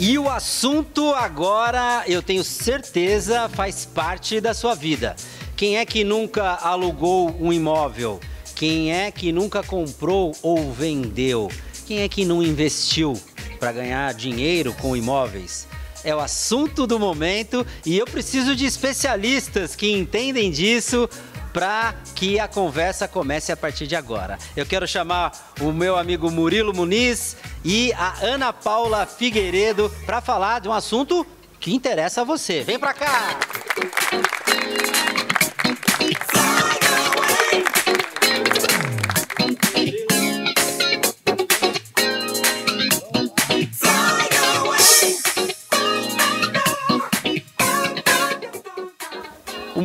E o assunto agora, eu tenho certeza, faz parte da sua vida. Quem é que nunca alugou um imóvel? Quem é que nunca comprou ou vendeu? Quem é que não investiu para ganhar dinheiro com imóveis? É o assunto do momento e eu preciso de especialistas que entendem disso para que a conversa comece a partir de agora. Eu quero chamar o meu amigo Murilo Muniz e a Ana Paula Figueiredo para falar de um assunto que interessa a você. Vem para cá!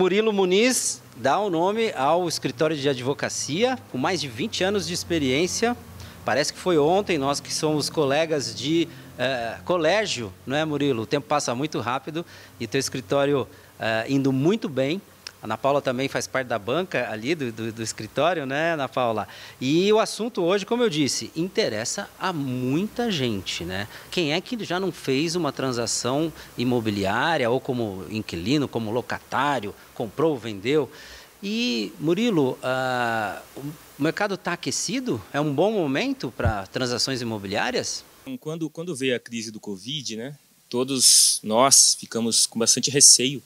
Murilo Muniz dá o nome ao escritório de advocacia, com mais de 20 anos de experiência. Parece que foi ontem, nós que somos colegas de uh, colégio, não é, Murilo? O tempo passa muito rápido e teu escritório uh, indo muito bem. A Ana Paula também faz parte da banca ali do, do, do, escritório, né, Ana Paula? E o assunto hoje, como eu disse, interessa a muita gente, né? Quem é que já não fez uma transação imobiliária ou como inquilino, como locatário, comprou, vendeu? E, Murilo, uh, o mercado está aquecido? É um bom momento para transações imobiliárias? Quando, quando veio a crise do Covid, né, todos nós ficamos com bastante receio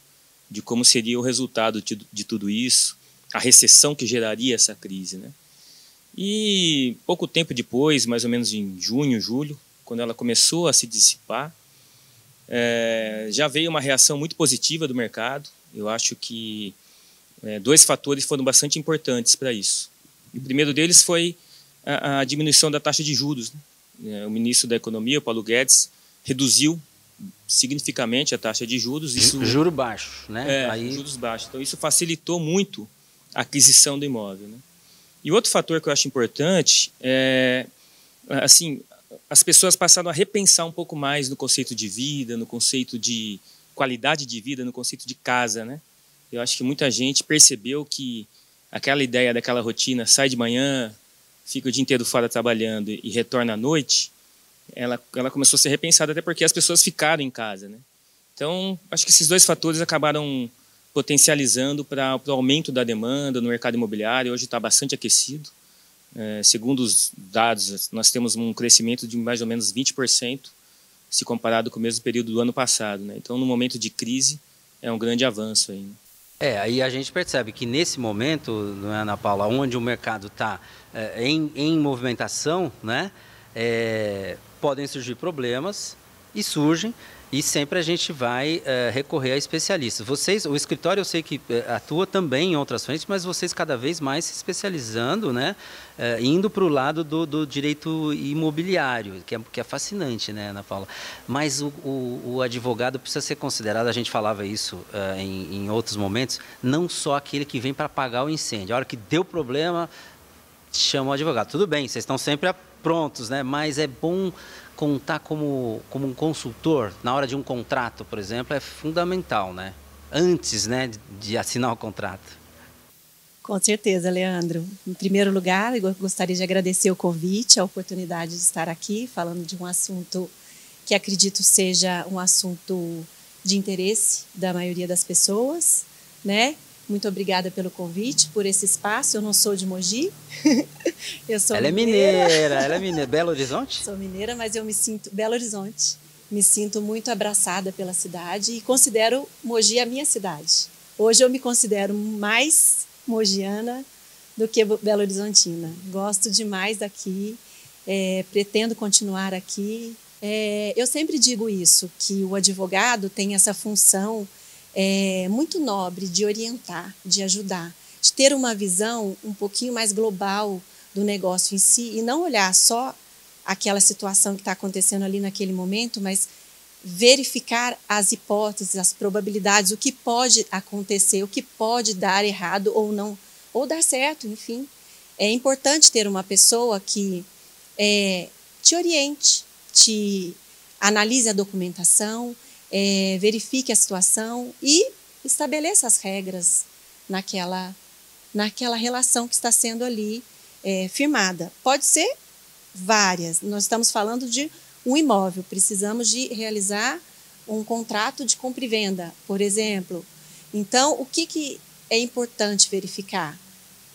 de como seria o resultado de, de tudo isso, a recessão que geraria essa crise, né? E pouco tempo depois, mais ou menos em junho, julho, quando ela começou a se dissipar, é, já veio uma reação muito positiva do mercado. Eu acho que é, dois fatores foram bastante importantes para isso. o primeiro deles foi a, a diminuição da taxa de juros. Né? É, o ministro da Economia, Paulo Guedes, reduziu significativamente a taxa de juros. Isso, Juro baixo, né? É, Aí... juros baixos. Então, isso facilitou muito a aquisição do imóvel. Né? E outro fator que eu acho importante é, assim, as pessoas passaram a repensar um pouco mais no conceito de vida, no conceito de qualidade de vida, no conceito de casa, né? Eu acho que muita gente percebeu que aquela ideia daquela rotina, sai de manhã, fica o dia inteiro fora trabalhando e retorna à noite, ela, ela começou a ser repensada até porque as pessoas ficaram em casa, né? Então, acho que esses dois fatores acabaram potencializando para o aumento da demanda no mercado imobiliário. Hoje está bastante aquecido. É, segundo os dados, nós temos um crescimento de mais ou menos 20% se comparado com o mesmo período do ano passado. Né? Então, no momento de crise, é um grande avanço aí. Né? É, aí a gente percebe que nesse momento, não é, Ana Paula, onde o mercado está é, em, em movimentação, né? É, podem surgir problemas e surgem e sempre a gente vai é, recorrer a especialistas. Vocês, o escritório eu sei que é, atua também em outras frentes, mas vocês cada vez mais se especializando, né, é, indo para o lado do, do, direito imobiliário, que é, que é fascinante, né, Ana Paula. Mas o, o, o advogado precisa ser considerado, a gente falava isso em, em outros momentos, não só aquele que vem para apagar o incêndio. A hora que deu problema, chama o advogado. Tudo bem, vocês estão sempre prontos, né? Mas é bom contar como, como um consultor na hora de um contrato, por exemplo, é fundamental, né? Antes, né, de assinar o contrato. Com certeza, Leandro. Em primeiro lugar, eu gostaria de agradecer o convite, a oportunidade de estar aqui falando de um assunto que acredito seja um assunto de interesse da maioria das pessoas, né? Muito obrigada pelo convite, por esse espaço. Eu não sou de Mogi. eu sou ela mineira. é mineira, ela é mineira. Belo Horizonte? Sou mineira, mas eu me sinto Belo Horizonte. Me sinto muito abraçada pela cidade e considero Mogi a minha cidade. Hoje eu me considero mais mogiana do que Belo Horizontina. Gosto demais daqui, é, pretendo continuar aqui. É, eu sempre digo isso, que o advogado tem essa função é, muito nobre de orientar, de ajudar, de ter uma visão um pouquinho mais global do negócio em si e não olhar só aquela situação que está acontecendo ali naquele momento, mas verificar as hipóteses, as probabilidades, o que pode acontecer, o que pode dar errado ou não, ou dar certo, enfim. É importante ter uma pessoa que é, te oriente, te analise a documentação, é, verifique a situação e estabeleça as regras naquela, naquela relação que está sendo ali é, firmada. Pode ser várias. Nós estamos falando de um imóvel, precisamos de realizar um contrato de compra e venda, por exemplo. Então, o que, que é importante verificar?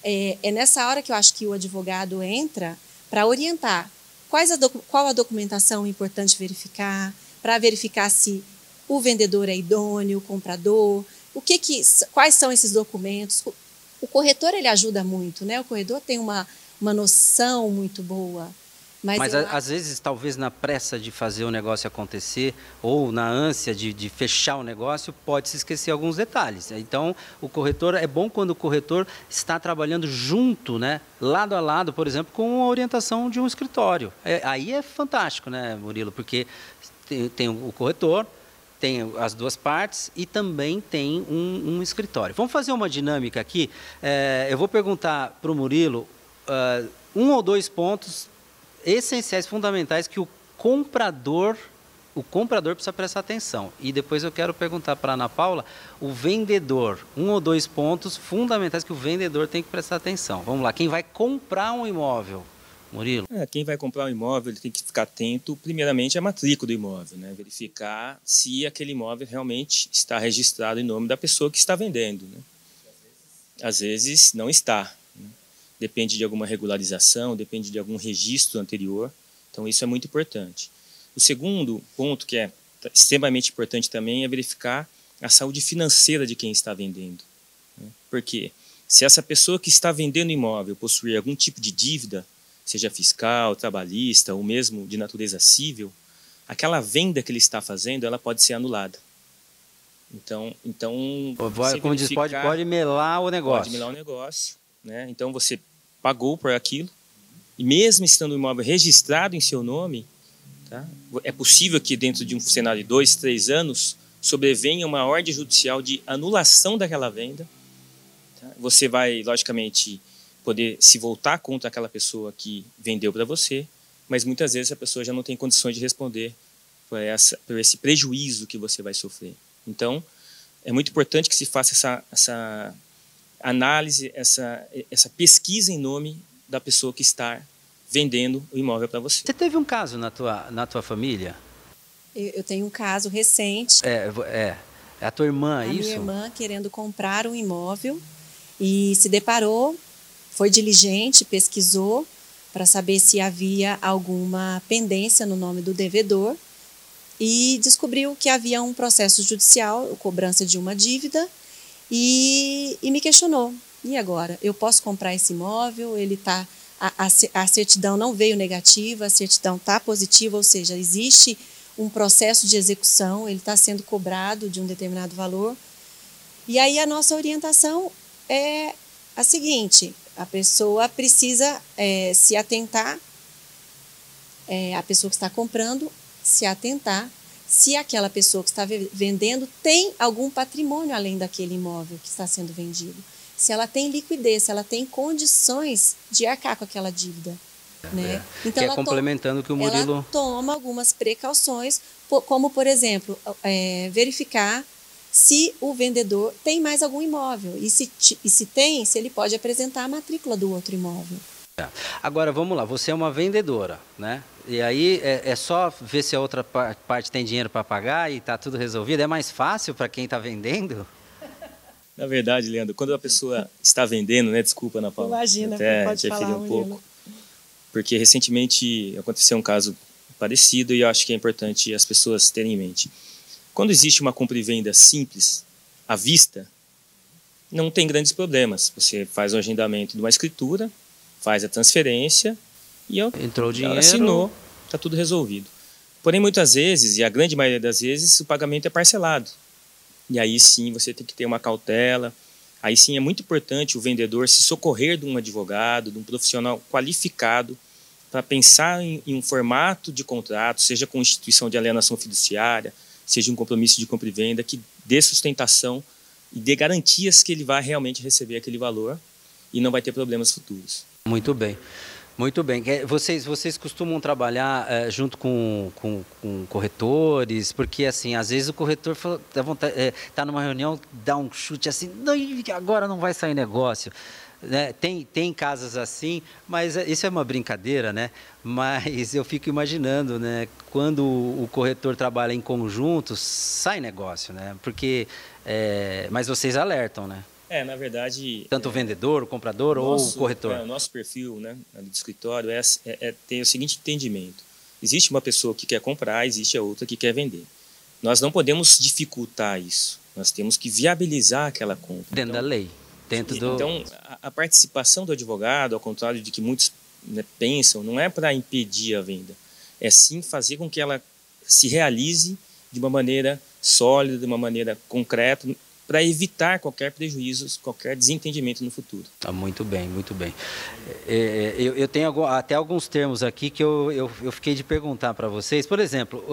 É, é nessa hora que eu acho que o advogado entra para orientar quais a qual a documentação é importante verificar, para verificar se o vendedor é idôneo, o comprador, o que que, quais são esses documentos. O, corretor ele ajuda muito, né? O corretor tem uma, uma noção muito boa mas, Mas às vezes, talvez na pressa de fazer o negócio acontecer ou na ânsia de, de fechar o negócio, pode se esquecer alguns detalhes. Então, o corretor é bom quando o corretor está trabalhando junto, né, lado a lado, por exemplo, com a orientação de um escritório. É, aí é fantástico, né, Murilo? Porque tem, tem o corretor, tem as duas partes e também tem um, um escritório. Vamos fazer uma dinâmica aqui. É, eu vou perguntar para o Murilo uh, um ou dois pontos essenciais, fundamentais que o comprador o comprador precisa prestar atenção. E depois eu quero perguntar para a Ana Paula, o vendedor, um ou dois pontos fundamentais que o vendedor tem que prestar atenção. Vamos lá, quem vai comprar um imóvel? Murilo? É, quem vai comprar um imóvel tem que ficar atento, primeiramente, à matrícula do imóvel, né? verificar se aquele imóvel realmente está registrado em nome da pessoa que está vendendo. Né? Às vezes não está depende de alguma regularização, depende de algum registro anterior. Então, isso é muito importante. O segundo ponto, que é extremamente importante também, é verificar a saúde financeira de quem está vendendo. Né? Porque se essa pessoa que está vendendo imóvel possuir algum tipo de dívida, seja fiscal, trabalhista ou mesmo de natureza civil, aquela venda que ele está fazendo, ela pode ser anulada. Então, então como diz, pode, pode melar o negócio. Pode melar o negócio. Né? Então, você pagou por aquilo, e mesmo estando o imóvel registrado em seu nome, tá, é possível que dentro de um cenário de dois, três anos, sobrevenha uma ordem judicial de anulação daquela venda. Tá? Você vai, logicamente, poder se voltar contra aquela pessoa que vendeu para você, mas muitas vezes a pessoa já não tem condições de responder por, essa, por esse prejuízo que você vai sofrer. Então, é muito importante que se faça essa, essa análise, essa, essa pesquisa em nome da pessoa que está vendendo o imóvel para você. Você teve um caso na tua, na tua família? Eu tenho um caso recente. É, é, é a tua irmã, a isso? Minha irmã querendo comprar um imóvel e se deparou, foi diligente, pesquisou para saber se havia alguma pendência no nome do devedor e descobriu que havia um processo judicial, cobrança de uma dívida e, e me questionou. E agora? Eu posso comprar esse imóvel? Ele está a, a, certidão não veio negativa, a certidão está positiva, ou seja, existe um processo de execução, ele está sendo cobrado de um determinado valor. E aí a nossa orientação é a seguinte: a pessoa precisa é, se atentar, é, a pessoa que está comprando, se atentar se aquela pessoa que está vendendo tem algum patrimônio além daquele imóvel que está sendo vendido. Se ela tem liquidez, se ela tem condições de arcar com aquela dívida. Né? É. Então, que é complementando que o Murilo... Ela toma algumas precauções, como, por exemplo, é, verificar se o vendedor tem mais algum imóvel. E se, e se tem, se ele pode apresentar a matrícula do outro imóvel. É. Agora, vamos lá, você é uma vendedora, né? E aí é, é só ver se a outra parte tem dinheiro para pagar e está tudo resolvido. É mais fácil para quem está vendendo? Na verdade, Leandro, quando a pessoa está vendendo, né? Desculpa, Ana Paula. Imagina, até pode falar, um pouco. Porque recentemente aconteceu um caso parecido e eu acho que é importante as pessoas terem em mente. Quando existe uma compra e venda simples, à vista, não tem grandes problemas. Você faz o agendamento de uma escritura, faz a transferência e eu, entrou o dinheiro, assinou, está tudo resolvido. Porém, muitas vezes, e a grande maioria das vezes, o pagamento é parcelado. E aí sim você tem que ter uma cautela. Aí sim é muito importante o vendedor se socorrer de um advogado, de um profissional qualificado, para pensar em, em, um formato de contrato, seja com instituição de alienação fiduciária, seja um compromisso de compra e venda, que dê sustentação e dê garantias que ele vai realmente receber aquele valor e não vai ter problemas futuros. Muito bem. Muito bem. Vocês, vocês costumam trabalhar é, junto com, com, com, corretores? Porque, assim, às vezes o corretor está é, tá numa reunião, dá um chute assim, não, agora não vai sair negócio. Né? tem, tem casas assim, mas é, isso é uma brincadeira, né? Mas eu fico imaginando, né? Quando o corretor trabalha em conjunto, sai negócio, né? Porque, é, mas vocês alertam, né? É, na verdade. Tanto o vendedor, o comprador nosso, ou o corretor? É, o nosso perfil né, do escritório é, é, é ter o seguinte entendimento: existe uma pessoa que quer comprar, existe a outra que quer vender. Nós não podemos dificultar isso. Nós temos que viabilizar aquela compra. Dentro então, da lei. Dentro do... Então, a, a, participação do advogado, ao contrário de que muitos né, pensam, não é para impedir a venda. É sim fazer com que ela se realize de uma maneira sólida, de uma maneira concreta, para evitar qualquer prejuízo, qualquer desentendimento no futuro. Ah, muito bem, muito bem. É, é eu, eu, tenho até alguns termos aqui que eu, eu, eu fiquei de perguntar para vocês. Por exemplo,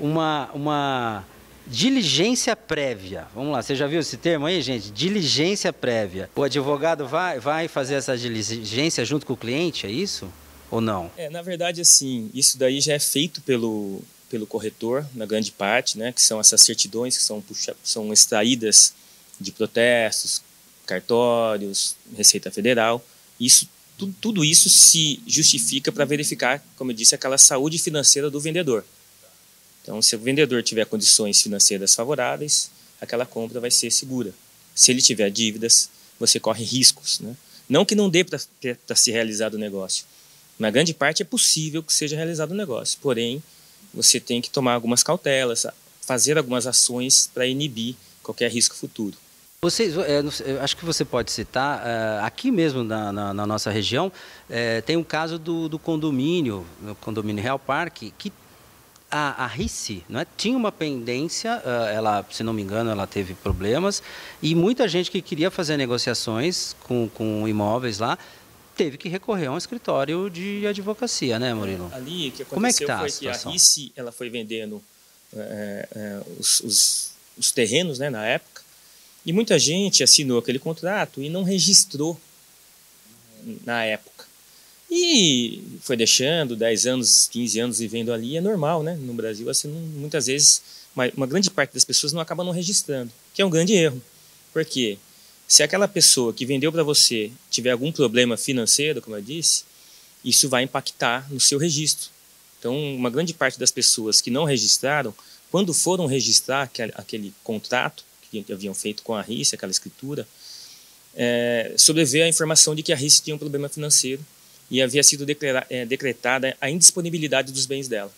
uma, uma diligência prévia. Vamos lá, você já viu esse termo aí, gente? Diligência prévia. O advogado vai, vai fazer essa diligência junto com o cliente, é isso? Ou não? É, na verdade, assim, isso daí já é feito pelo, pelo corretor, na grande parte, né, que são essas certidões que são, puxa, são extraídas de protestos, cartórios, Receita Federal. Isso, tudo, tudo isso se justifica para verificar, como eu disse, aquela saúde financeira do vendedor. Então, se o vendedor tiver condições financeiras favoráveis, aquela compra vai ser segura. Se ele tiver dívidas, você corre riscos. Né? Não que não dê para se realizar o negócio. Na grande parte é possível que seja realizado o negócio, porém, você tem que tomar algumas cautelas, fazer algumas ações para inibir qualquer risco futuro. Vocês, é, acho que você pode citar, é, aqui mesmo na, na, na nossa região, é, tem um caso do, do condomínio, o condomínio Real Parque, que a, a RICE é, tinha uma pendência, ela, se não me engano, ela teve problemas, e muita gente que queria fazer negociações com, com imóveis lá, teve que recorrer a um escritório de advocacia, né, Murilo? Ali, o que aconteceu Como é que tá foi a que a RICE ela foi vendendo é, é, os, os, os, terrenos né, na época, e muita gente assinou aquele contrato e não registrou na época. E foi deixando 10 anos, 15 anos vivendo ali, é normal, né? No Brasil, assim, muitas vezes, uma, uma grande parte das pessoas não acaba não registrando, que é um grande erro. Por quê? Se aquela pessoa que vendeu para você tiver algum problema financeiro, como eu disse, isso vai impactar no seu registro. Então, uma grande parte das pessoas que não registraram, quando foram registrar aquele, aquele contrato que haviam feito com a RIS, aquela escritura, é, sobreveio a informação de que a RIS tinha um problema financeiro e havia sido declara, é, decretada a indisponibilidade dos bens dela.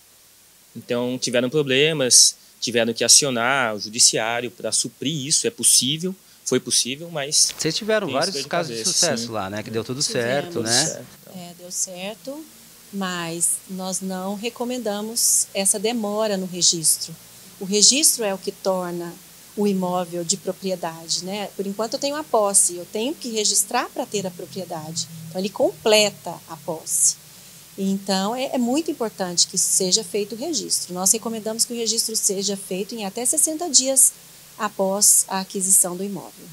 Então, tiveram problemas, tiveram que acionar o judiciário para suprir isso, é possível, foi possível, mas. Vocês tiveram vários de casos cabeça, de sucesso sim. lá, né? Que deu tudo Tivemos. certo, né? Certo, então. É, deu certo, mas nós não recomendamos essa demora no registro. O registro é o que torna o imóvel de propriedade, né? Por enquanto eu tenho a posse, eu tenho que registrar para ter a propriedade. Então ele completa a posse. Então é, é, muito importante que seja feito o registro. Nós recomendamos que o registro seja feito em até 60 dias após a aquisição do imóvel.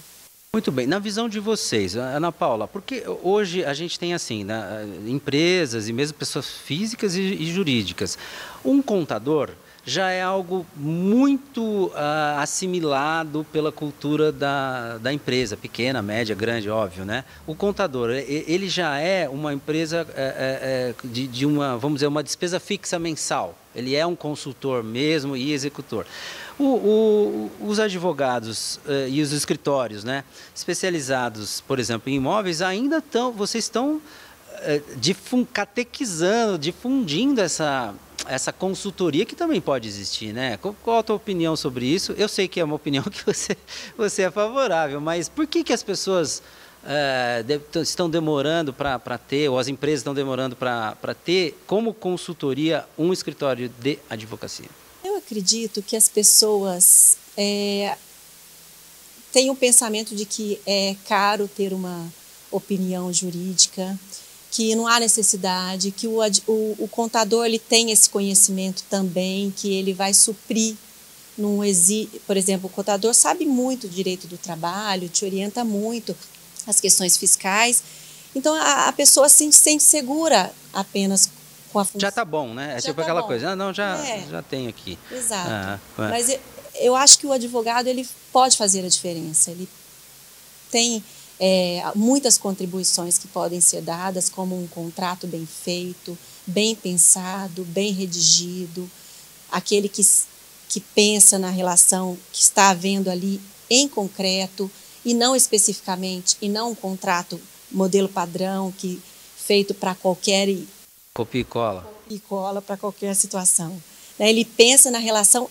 Muito bem. Na visão de vocês, Ana Paula, porque hoje a gente tem assim, né, empresas e mesmo pessoas físicas e, e jurídicas. Um contador já é algo muito uh, assimilado pela cultura da, da empresa, pequena, média, grande, óbvio, né? O contador, ele já é uma empresa é, é, de, de uma, vamos dizer, uma despesa fixa mensal. Ele é um consultor mesmo e executor. O, o, os advogados uh, e os escritórios, né, especializados, por exemplo, em imóveis, ainda estão, vocês estão uh, difun, catequizando, difundindo essa essa consultoria que também pode existir, né? Qual a tua opinião sobre isso? Eu sei que é uma opinião que você, você é favorável, mas por que, que as pessoas é, estão demorando para ter, ou as empresas estão demorando para ter, como consultoria, um escritório de advocacia? Eu acredito que as pessoas é, têm o pensamento de que é caro ter uma opinião jurídica, que não há necessidade, que o, o, o, contador ele tem esse conhecimento também, que ele vai suprir num exi, por exemplo, o contador sabe muito do direito do trabalho, te orienta muito as questões fiscais. Então a, a pessoa se sente segura apenas com a função. Já tá bom, né? É já tipo tá aquela bom. coisa, ah, não, já, é. já tenho aqui. Exato. Ah, é. Mas eu, eu acho que o advogado ele pode fazer a diferença. Ele tem é, muitas contribuições que podem ser dadas, como um contrato bem feito, bem pensado, bem redigido, aquele que, que pensa na relação que está havendo ali em concreto e não especificamente, e não um contrato modelo padrão que feito para qualquer copia e cola e cola para qualquer situação. Né? Ele pensa na relação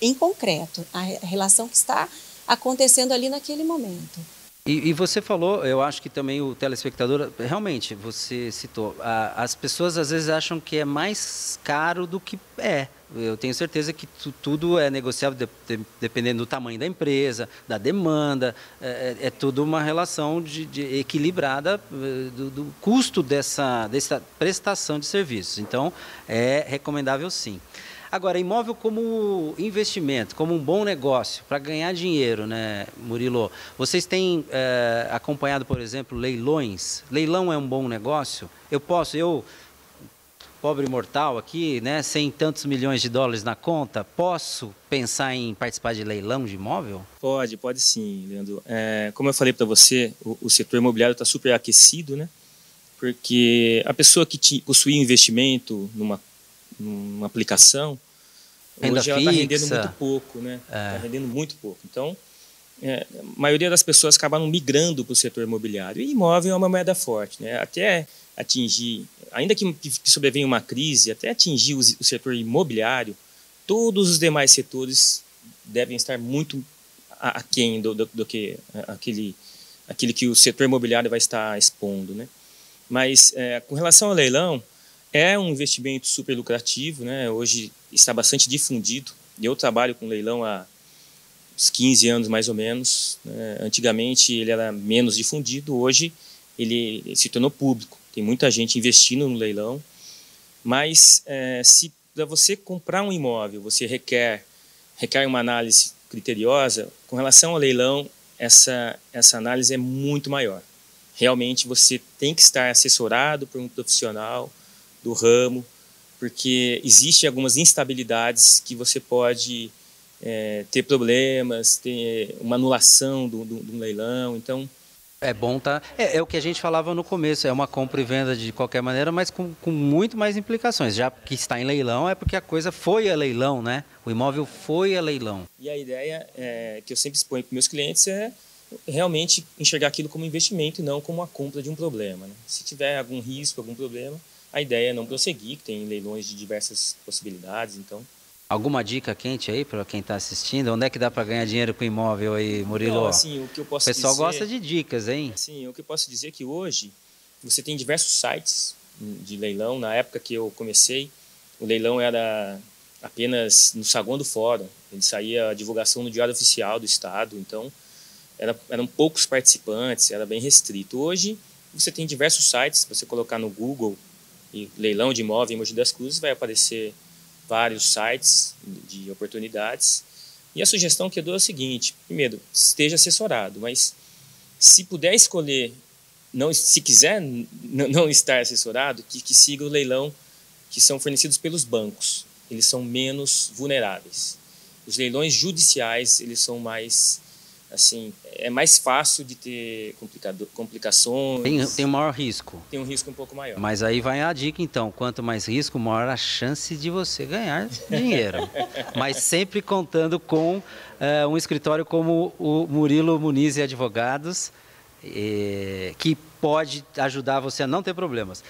em concreto, a relação que está acontecendo ali naquele momento. E, e, você falou, eu acho que também o telespectador, realmente, você citou, a, as pessoas às vezes acham que é mais caro do que é. Eu tenho certeza que tu, tudo é negociável de, de, dependendo do tamanho da empresa, da demanda, é, é, é tudo uma relação de, de equilibrada eh, do, do, custo dessa, dessa prestação de serviços. Então, é recomendável sim. Agora, imóvel como investimento, como um bom negócio, para ganhar dinheiro, né, Murilo? Vocês têm é, acompanhado, por exemplo, leilões? Leilão é um bom negócio? Eu posso, eu, pobre mortal aqui, né, sem tantos milhões de dólares na conta, posso pensar em participar de leilão de imóvel? Pode, pode sim, Leandro. É, como eu falei para você, o, o, setor imobiliário está super aquecido, né? Porque a pessoa que possuía investimento numa numa aplicação, Renda hoje ela está rendendo muito pouco, né? Está é. rendendo muito pouco. Então, é, a maioria das pessoas acabaram migrando para o setor imobiliário. E imóvel é uma moeda forte, né? Até atingir, ainda que, que sobrevenha uma crise, até atingir o, o setor imobiliário, todos os demais setores devem estar muito aquém do, do, do que aquele, aquele que o setor imobiliário vai estar expondo, né? Mas é, com relação ao leilão, é um investimento super lucrativo, né? Hoje está bastante difundido. Eu trabalho com leilão há uns 15 anos mais ou menos. Né? Antigamente ele era menos difundido, hoje ele se tornou público. Tem muita gente investindo no leilão, mas é, se para você comprar um imóvel você requer requer uma análise criteriosa, com relação ao leilão essa essa análise é muito maior. Realmente você tem que estar assessorado por um profissional do ramo, porque existem algumas instabilidades que você pode é, ter problemas, ter uma anulação do, leilão, então... É bom tá. É, é, o que a gente falava no começo, é uma compra e venda de qualquer maneira, mas com, com muito mais implicações. Já que está em leilão, é porque a coisa foi a leilão, né? O imóvel foi a leilão. E a ideia é, que eu sempre exponho para meus clientes é realmente enxergar aquilo como investimento e não como a compra de um problema. Né? Se tiver algum risco, algum problema, a ideia é não prosseguir, que tem leilões de diversas possibilidades, então... Alguma dica quente aí para quem está assistindo? Onde é que dá para ganhar dinheiro com imóvel aí, Murilo? Não, assim, o que eu posso o pessoal dizer, gosta de dicas, hein? Sim, o que eu posso dizer é que hoje você tem diversos sites de leilão. Na época que eu comecei, o leilão era apenas no saguão do fórum. Ele saía a divulgação no Diário Oficial do Estado, então era, eram poucos participantes, era bem restrito. Hoje você tem diversos sites, você colocar no Google e leilão de imóvel em Mogi das Cruzes, vai aparecer vários sites de oportunidades. E a sugestão que eu dou é a seguinte: primeiro, esteja assessorado, mas se puder escolher, não, se quiser não estar assessorado, que, que siga o leilão que são fornecidos pelos bancos. Eles são menos vulneráveis. Os leilões judiciais eles são mais assim, é mais fácil de ter complicações. Tem, tem um maior risco. Tem um risco um pouco maior. Mas aí vai a dica, então. Quanto mais risco, maior a chance de você ganhar dinheiro. Mas sempre contando com é, um escritório como o Murilo Muniz e Advogados, é, que pode ajudar você a não ter problemas.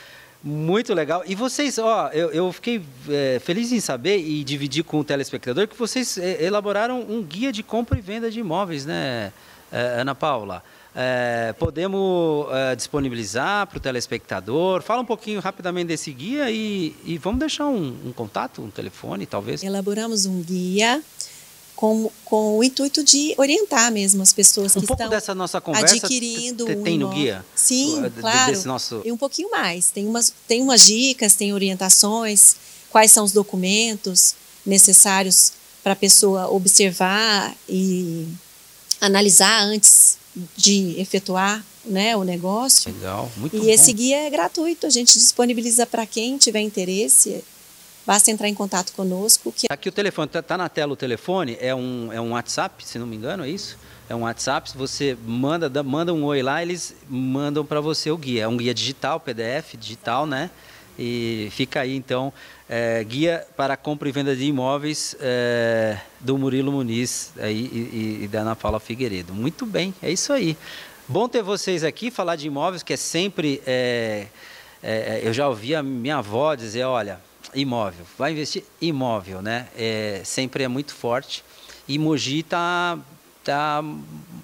Muito legal. E vocês, ó, eu, eu fiquei é, feliz em saber e dividir com o telespectador que vocês é, elaboraram um guia de compra e venda de imóveis, né, é, Ana Paula? É, podemos é, disponibilizar para o telespectador? Fala um pouquinho rapidamente desse guia e, e vamos deixar um, um contato, um telefone, talvez. Elaboramos um guia com, com o intuito de orientar mesmo as pessoas um que pouco estão dessa nossa conversa adquirindo tem no guia? Sim claro. desse nosso... e um pouquinho mais. Tem umas tem umas dicas tem orientações quais são os documentos necessários para a pessoa observar e analisar antes de efetuar né, o negócio. Legal muito e bom. esse guia é gratuito a gente disponibiliza para quem tiver interesse basta entrar em contato conosco. Que... Aqui o telefone, está tá na tela o telefone, é um, é um WhatsApp, se não me engano, é isso? É um WhatsApp, você manda, manda um oi lá, eles mandam para você o guia. É um guia digital, PDF, digital, né? E fica aí então, é, guia para compra e venda de imóveis é, do Murilo Muniz aí, e, e, da Ana Paula Figueiredo. Muito bem, é isso aí. Bom ter vocês aqui, falar de imóveis, que é sempre. É, é, eu já ouvi a minha avó dizer: olha, imóvel, vai investir imóvel, né? É, sempre é muito forte. E Mogi está tá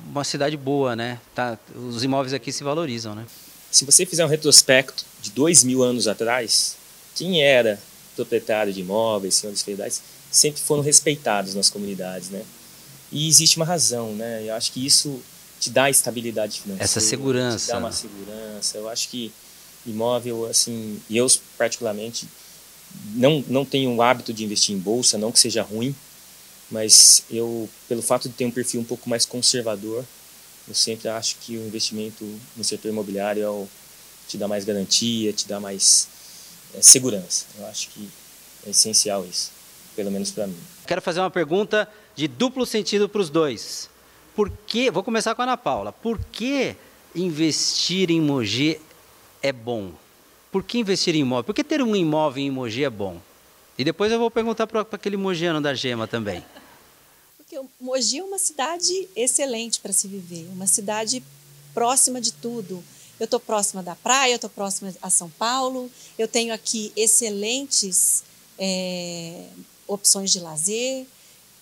uma cidade boa, né? Tá, os imóveis aqui se valorizam, né? Se você fizer um retrospecto de dois mil anos atrás, quem era proprietário de imóveis, senhores feudais, sempre foram respeitados nas comunidades, né? E existe uma razão, né? Eu acho que isso te dá estabilidade financeira. Essa segurança. Te dá uma segurança. Eu acho que imóvel, assim, e eu particularmente não, não tenho o hábito de investir em bolsa, não que seja ruim, mas eu, pelo fato de ter um perfil um pouco mais conservador, eu sempre acho que o investimento no setor imobiliário é o, te dá mais garantia, te dá mais é, segurança. Eu acho que é essencial isso, pelo menos para mim. Quero fazer uma pergunta de duplo sentido para os dois. Por que, vou começar com a Ana Paula, por que investir em Mogi é bom? Por que investir em imóvel? Por que ter um imóvel em Mogi é bom? E depois eu vou perguntar para aquele mogiano da Gema também. Porque Mogi é uma cidade excelente para se viver, uma cidade próxima de tudo. Eu estou próxima da praia, eu estou próxima a São Paulo, eu tenho aqui excelentes é, opções de lazer.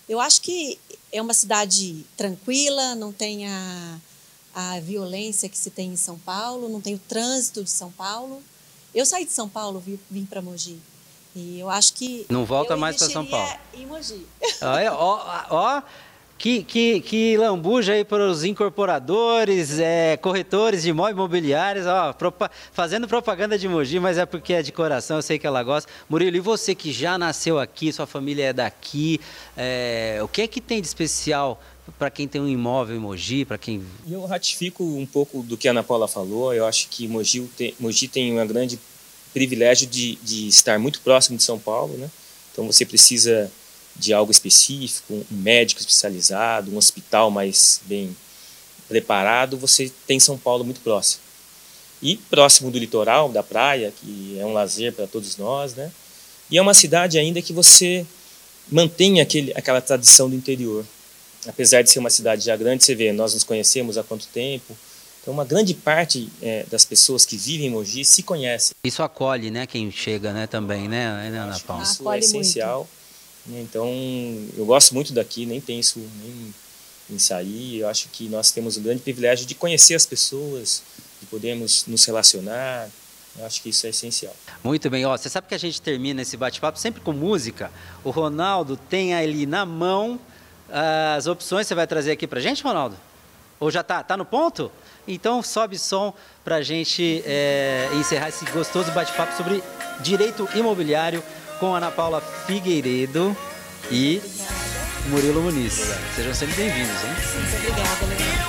Eu acho que é uma cidade tranquila, não tem a, a violência que se tem em São Paulo, não tem o trânsito de São Paulo. Eu saí de São Paulo, vim, vim para Mogi. E eu acho que. Não volta mais para São Paulo. Em Mogi. Olha, ó, ó, que, que, que lambuja aí para os incorporadores, é, corretores de imóveis imobiliários, ó, propa, fazendo propaganda de Mogi, mas é porque é de coração, eu sei que ela gosta. Murilo, e você que já nasceu aqui, sua família é daqui, é, o que é que tem de especial para quem tem um imóvel em Mogi, para quem... Eu ratifico um pouco do que a Ana Paula falou, eu acho que Mogi tem, Mogi tem uma grande privilégio de, de estar muito próximo de São Paulo, né? Então você precisa de algo específico, um médico especializado, um hospital mais bem preparado, você tem São Paulo muito próximo. E próximo do litoral, da praia, que é um lazer para todos nós, né? E é uma cidade ainda que você mantém aquele, aquela tradição do interior. Apesar de ser uma cidade já grande, você vê, nós nos conhecemos há quanto tempo, então, uma grande parte é, das pessoas que vivem em Mogi se conhecem. Isso acolhe, né, quem chega, né, também, né, né Ana Paula? Isso é essencial. Muito. Então, eu gosto muito daqui, nem penso nem em sair. Eu acho que nós temos o grande privilégio de conhecer as pessoas, de podermos nos relacionar. Eu acho que isso é essencial. Muito bem. Ó, você sabe que a gente termina esse bate-papo sempre com música. O Ronaldo tem ali na mão as opções você vai trazer aqui para gente, Ronaldo? Ou já tá, tá no ponto? Então sobe som para a gente é, encerrar esse gostoso bate-papo sobre direito imobiliário com Ana Paula Figueiredo e Murilo Muniz. Sejam sempre bem-vindos, hein? Muito obrigada, Leandro.